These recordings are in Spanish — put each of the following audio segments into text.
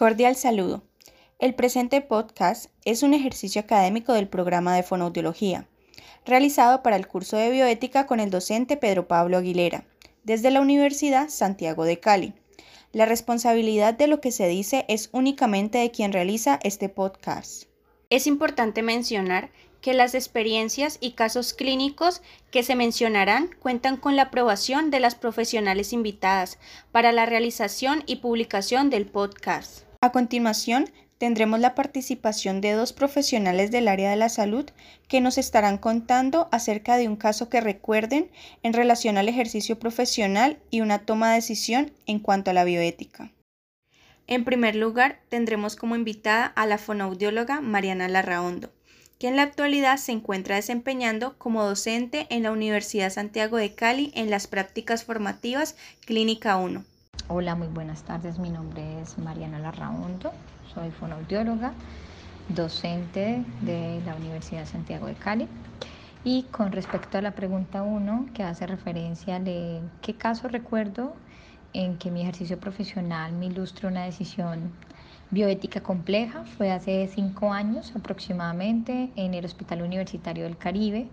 Cordial saludo. El presente podcast es un ejercicio académico del programa de fonoaudiología, realizado para el curso de bioética con el docente Pedro Pablo Aguilera, desde la Universidad Santiago de Cali. La responsabilidad de lo que se dice es únicamente de quien realiza este podcast. Es importante mencionar que las experiencias y casos clínicos que se mencionarán cuentan con la aprobación de las profesionales invitadas para la realización y publicación del podcast. A continuación, tendremos la participación de dos profesionales del área de la salud que nos estarán contando acerca de un caso que recuerden en relación al ejercicio profesional y una toma de decisión en cuanto a la bioética. En primer lugar, tendremos como invitada a la fonoaudióloga Mariana Larraondo, que en la actualidad se encuentra desempeñando como docente en la Universidad Santiago de Cali en las prácticas formativas Clínica 1. Hola, muy buenas tardes. Mi nombre es Mariana Larraondo, soy fonoaudióloga, docente de la Universidad Santiago de Cali. Y con respecto a la pregunta 1, que hace referencia de qué caso recuerdo en que mi ejercicio profesional me ilustre una decisión bioética compleja, fue hace cinco años aproximadamente en el Hospital Universitario del Caribe,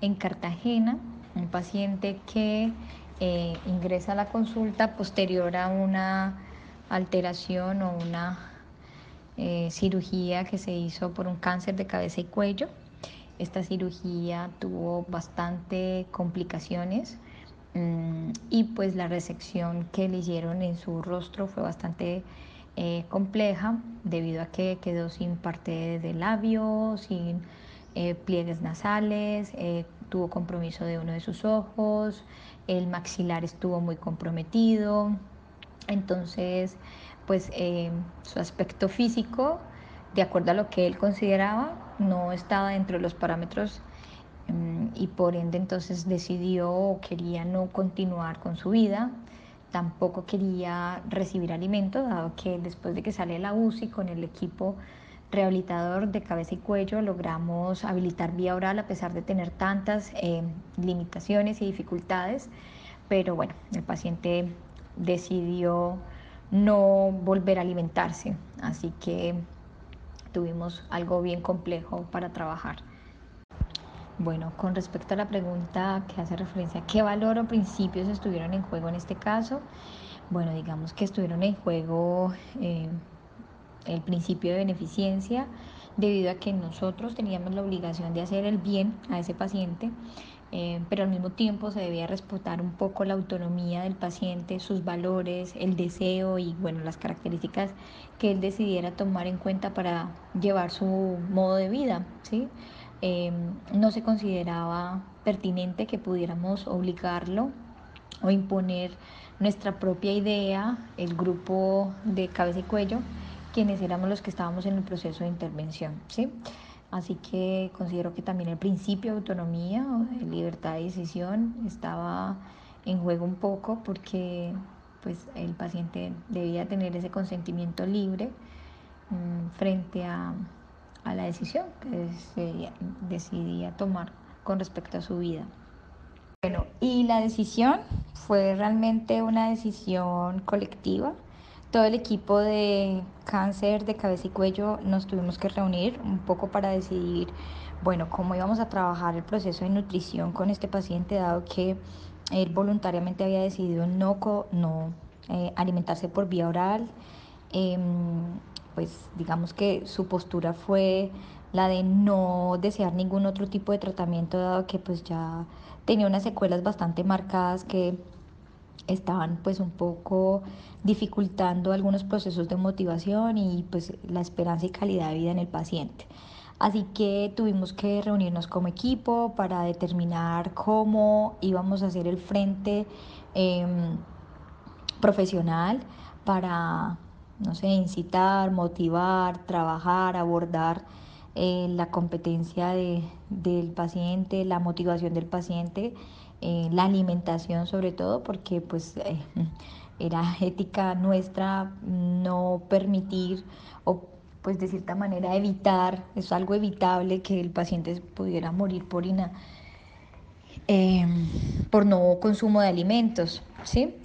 en Cartagena, un paciente que eh, ingresa a la consulta posterior a una alteración o una eh, cirugía que se hizo por un cáncer de cabeza y cuello. Esta cirugía tuvo bastante complicaciones mm, y pues la resección que le hicieron en su rostro fue bastante eh, compleja debido a que quedó sin parte de labio, sin pliegues nasales, tuvo compromiso de uno de sus ojos, el maxilar estuvo muy comprometido, entonces pues eh, su aspecto físico, de acuerdo a lo que él consideraba, no estaba dentro de los parámetros mm, y por ende entonces decidió o quería no continuar con su vida, tampoco quería recibir alimento, dado que después de que sale de la UCI con el equipo rehabilitador de cabeza y cuello logramos habilitar vía oral a pesar de tener tantas eh, limitaciones y dificultades, pero bueno, el paciente decidió no volver a alimentarse, así que tuvimos algo bien complejo para trabajar. Bueno, con respecto a la pregunta que hace referencia a qué valor o principios estuvieron en juego en este caso, bueno, digamos que estuvieron en juego eh, el principio de beneficencia, debido a que nosotros teníamos la obligación de hacer el bien a ese paciente, eh, pero al mismo tiempo se debía respetar un poco la autonomía del paciente, sus valores, el deseo y bueno, las características que él decidiera tomar en cuenta para llevar su modo de vida. ¿sí? Eh, no se consideraba pertinente que pudiéramos obligarlo o imponer nuestra propia idea, el grupo de cabeza y cuello, quienes éramos los que estábamos en el proceso de intervención. ¿sí? Así que considero que también el principio de autonomía o de libertad de decisión estaba en juego un poco porque pues, el paciente debía tener ese consentimiento libre mm, frente a, a, la decisión que se decidía tomar con respecto a su vida. Bueno, y la decisión fue realmente una decisión colectiva todo el equipo de cáncer de cabeza y cuello nos tuvimos que reunir un poco para decidir, bueno, cómo íbamos a trabajar el proceso de nutrición con este paciente, dado que él voluntariamente había decidido no, no eh, alimentarse por vía oral. Em, pues digamos que su postura fue la de no desear ningún otro tipo de tratamiento, dado que pues ya tenía unas secuelas bastante marcadas que estaban pues un poco dificultando algunos procesos de motivación y pues la esperanza y calidad de vida en el paciente. Así que tuvimos que reunirnos como equipo para determinar cómo íbamos a hacer el frente em, profesional para, no sé, incitar, motivar, trabajar, abordar eh, la competencia del paciente, la motivación del paciente eh, la alimentación sobre todo, porque pues eh, era ética nuestra no permitir o pues de cierta manera evitar, es algo evitable que el paciente pudiera morir por em, por no consumo de alimentos, ¿sí?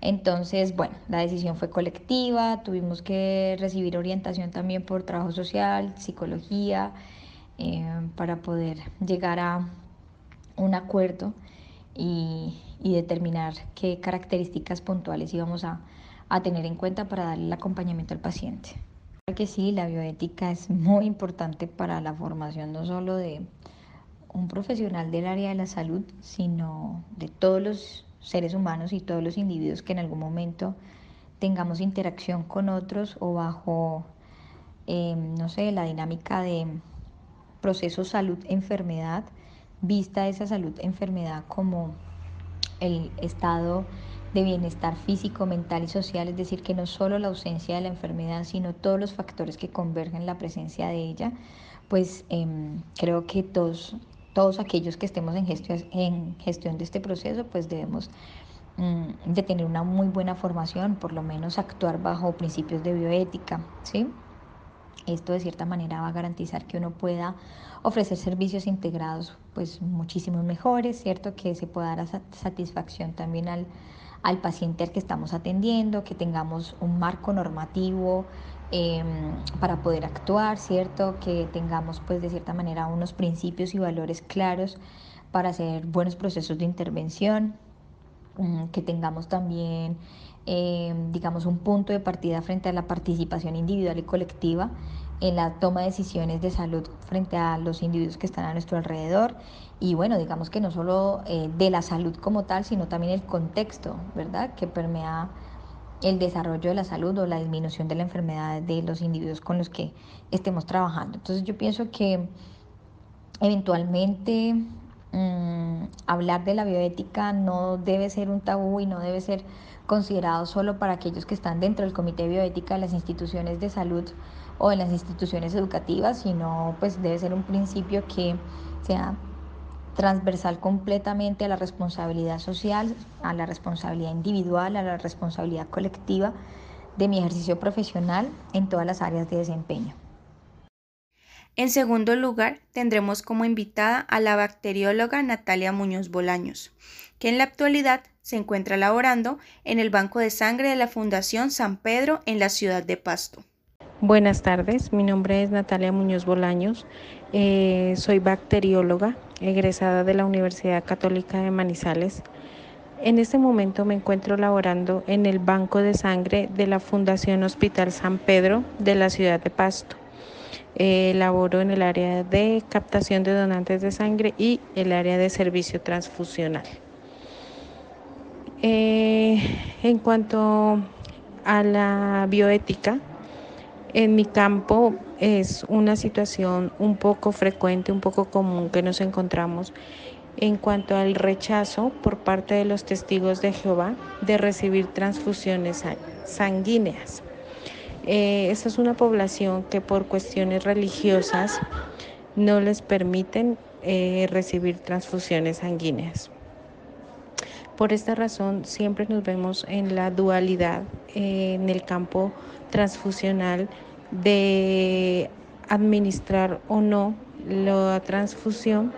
Entonces, bueno, la decisión fue colectiva, tuvimos que recibir orientación también por trabajo social, psicología, eh, para poder llegar a un acuerdo y, determinar qué características puntuales íbamos a, a tener en cuenta para darle el acompañamiento al paciente. Claro que sí, la bioética es muy importante para la formación no solo de un profesional del área de la salud, sino de todos los seres humanos y todos los individuos que en algún momento tengamos interacción con otros o bajo, em, no sé, la dinámica de proceso salud-enfermedad, vista esa salud-enfermedad como el estado de bienestar físico, mental y social, es decir, que no solo la ausencia de la enfermedad, sino todos los factores que convergen en la presencia de ella, pues em, creo que todos todos aquellos que estemos en gestión, en gestión de este proceso, pues debemos mm, de tener una muy buena formación, por lo menos actuar bajo principios de bioética, ¿sí? Esto de cierta manera va a garantizar que uno pueda ofrecer servicios integrados pues muchísimo mejores, ¿cierto? Que se pueda dar satisfacción también al, al paciente al que estamos atendiendo, que tengamos un marco normativo Em, para poder actuar, ¿cierto? Que tengamos pues de cierta manera unos principios y valores claros para hacer buenos procesos de intervención, mm, que tengamos también, em, digamos, un punto de partida frente a la participación individual y colectiva en la toma de decisiones de salud frente a los individuos que están a nuestro alrededor y bueno, digamos que no solo eh, de la salud como tal, sino también el contexto, ¿verdad? Que permea el desarrollo de la salud o la disminución de la enfermedad de los individuos con los que estemos trabajando. Entonces yo pienso que eventualmente mm, hablar de la bioética no debe ser un tabú y no debe ser considerado solo para aquellos que están dentro del comité de bioética de las instituciones de salud o en las instituciones educativas, sino pues debe ser un principio que sea transversal completamente a la responsabilidad social, a la responsabilidad individual, a la responsabilidad colectiva de mi ejercicio profesional en todas las áreas de desempeño. En segundo lugar, tendremos como invitada a la bacterióloga Natalia Muñoz Bolaños, que en la actualidad se encuentra laborando en el Banco de Sangre de la Fundación San Pedro en la ciudad de Pasto. Buenas tardes, mi nombre es Natalia Muñoz Bolaños, eh, soy bacterióloga egresada de la Universidad Católica de Manizales. En este momento me encuentro laborando en el Banco de Sangre de la Fundación Hospital San Pedro de la ciudad de Pasto. Eh, en el área de captación de donantes de sangre y el área de servicio transfusional. Eh, en cuanto a la bioética, en mi campo es una situación un poco frecuente, un poco común que nos encontramos en cuanto al rechazo por parte de los testigos de Jehová de recibir transfusiones sanguíneas. Eh, esa es una población que por cuestiones religiosas no les permiten eh, recibir transfusiones sanguíneas. Por esta razón siempre nos vemos en la dualidad eh, en el campo transfusional de administrar o no la transfusión,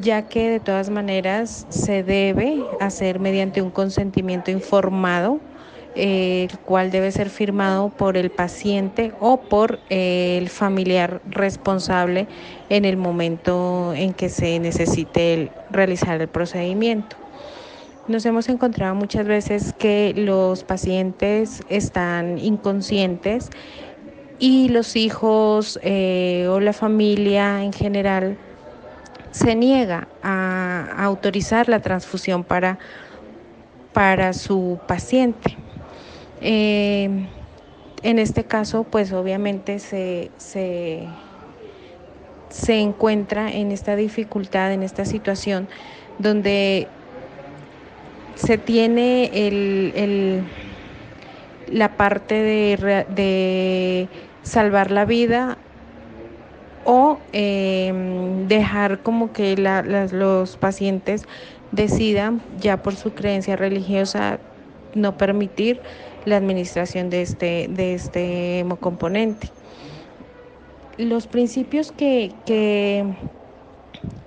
ya que de todas maneras se debe hacer mediante un consentimiento informado, el cual debe ser firmado por el paciente o por el familiar responsable en el momento en que se necesite realizar el procedimiento. Nos hemos encontrado muchas veces que los pacientes están inconscientes y los hijos eh, o la familia en general se niega a, autorizar la transfusión para, para su paciente. Eh, en este caso, pues obviamente se, se, se encuentra en esta dificultad, en esta situación donde se tiene el, la parte de, salvar la vida o em, dejar como que los pacientes decidan ya por su creencia religiosa no permitir la administración de este, de este hemocomponente. Los principios que, que,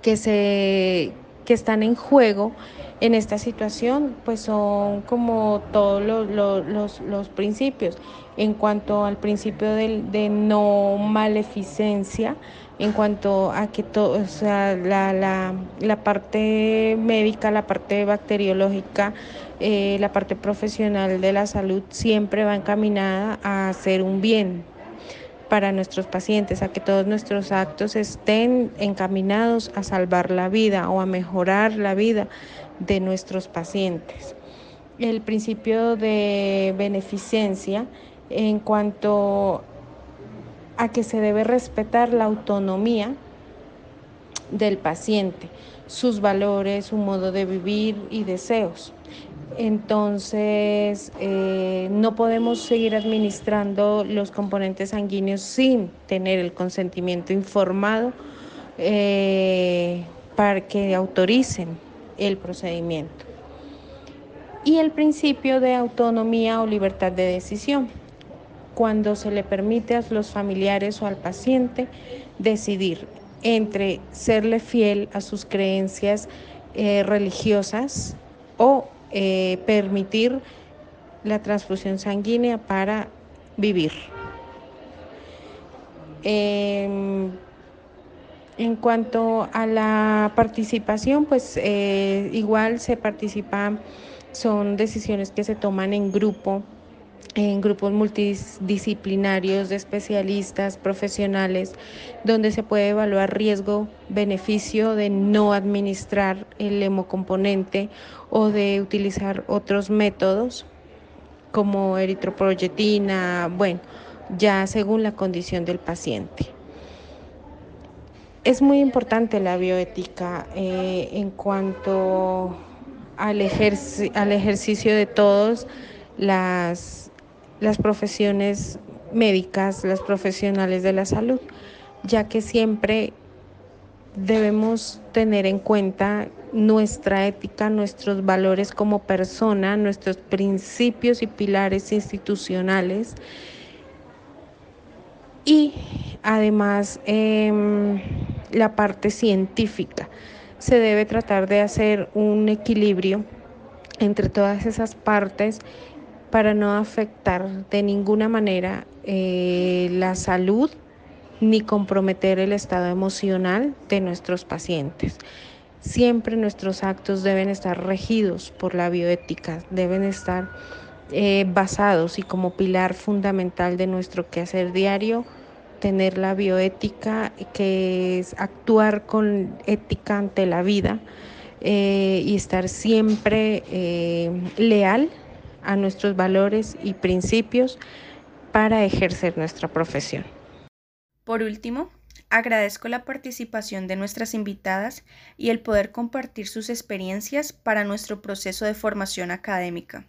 que, se, que están en juego en esta situación, pues son como todos los, principios. En cuanto al principio de, no maleficencia, en cuanto a que todo, o sea, la, la, parte médica, la parte bacteriológica, eh, la parte profesional de la salud siempre va encaminada a hacer un bien para nuestros pacientes, a que todos nuestros actos estén encaminados a salvar la vida o a mejorar la vida de nuestros pacientes. El principio de beneficencia en cuanto a que se debe respetar la autonomía del paciente, sus valores, su modo de vivir y deseos. Entonces, eh, no podemos seguir administrando los componentes sanguíneos sin tener el consentimiento informado eh, para que autoricen el procedimiento. Y el principio de autonomía o libertad de decisión, cuando se le permite a los familiares o al paciente decidir entre serle fiel a sus creencias eh, religiosas o eh, permitir la transfusión sanguínea para vivir. Em, en cuanto a la participación, pues eh, igual se participa, son decisiones que se toman en grupo, en grupos multidisciplinarios de especialistas, profesionales, donde se puede evaluar riesgo, beneficio de no administrar el hemocomponente o de utilizar otros métodos como eritroproyetina, bueno, ya según la condición del paciente. Es muy importante la bioética eh, en cuanto al, al ejercicio de todos las las profesiones médicas, las profesionales de la salud, ya que siempre debemos tener en cuenta nuestra ética, nuestros valores como persona, nuestros principios y pilares institucionales y además em, la parte científica. Se debe tratar de hacer un equilibrio entre todas esas partes para no afectar de ninguna manera eh, la salud ni comprometer el estado emocional de nuestros pacientes. Siempre nuestros actos deben estar regidos por la bioética, deben estar eh, basados y como pilar fundamental de nuestro quehacer diario, tener la bioética, que es actuar con ética ante la vida eh, y estar siempre leal a nuestros valores y principios para ejercer nuestra profesión. Por último, agradezco la participación de nuestras invitadas y el poder compartir sus experiencias para nuestro proceso de formación académica.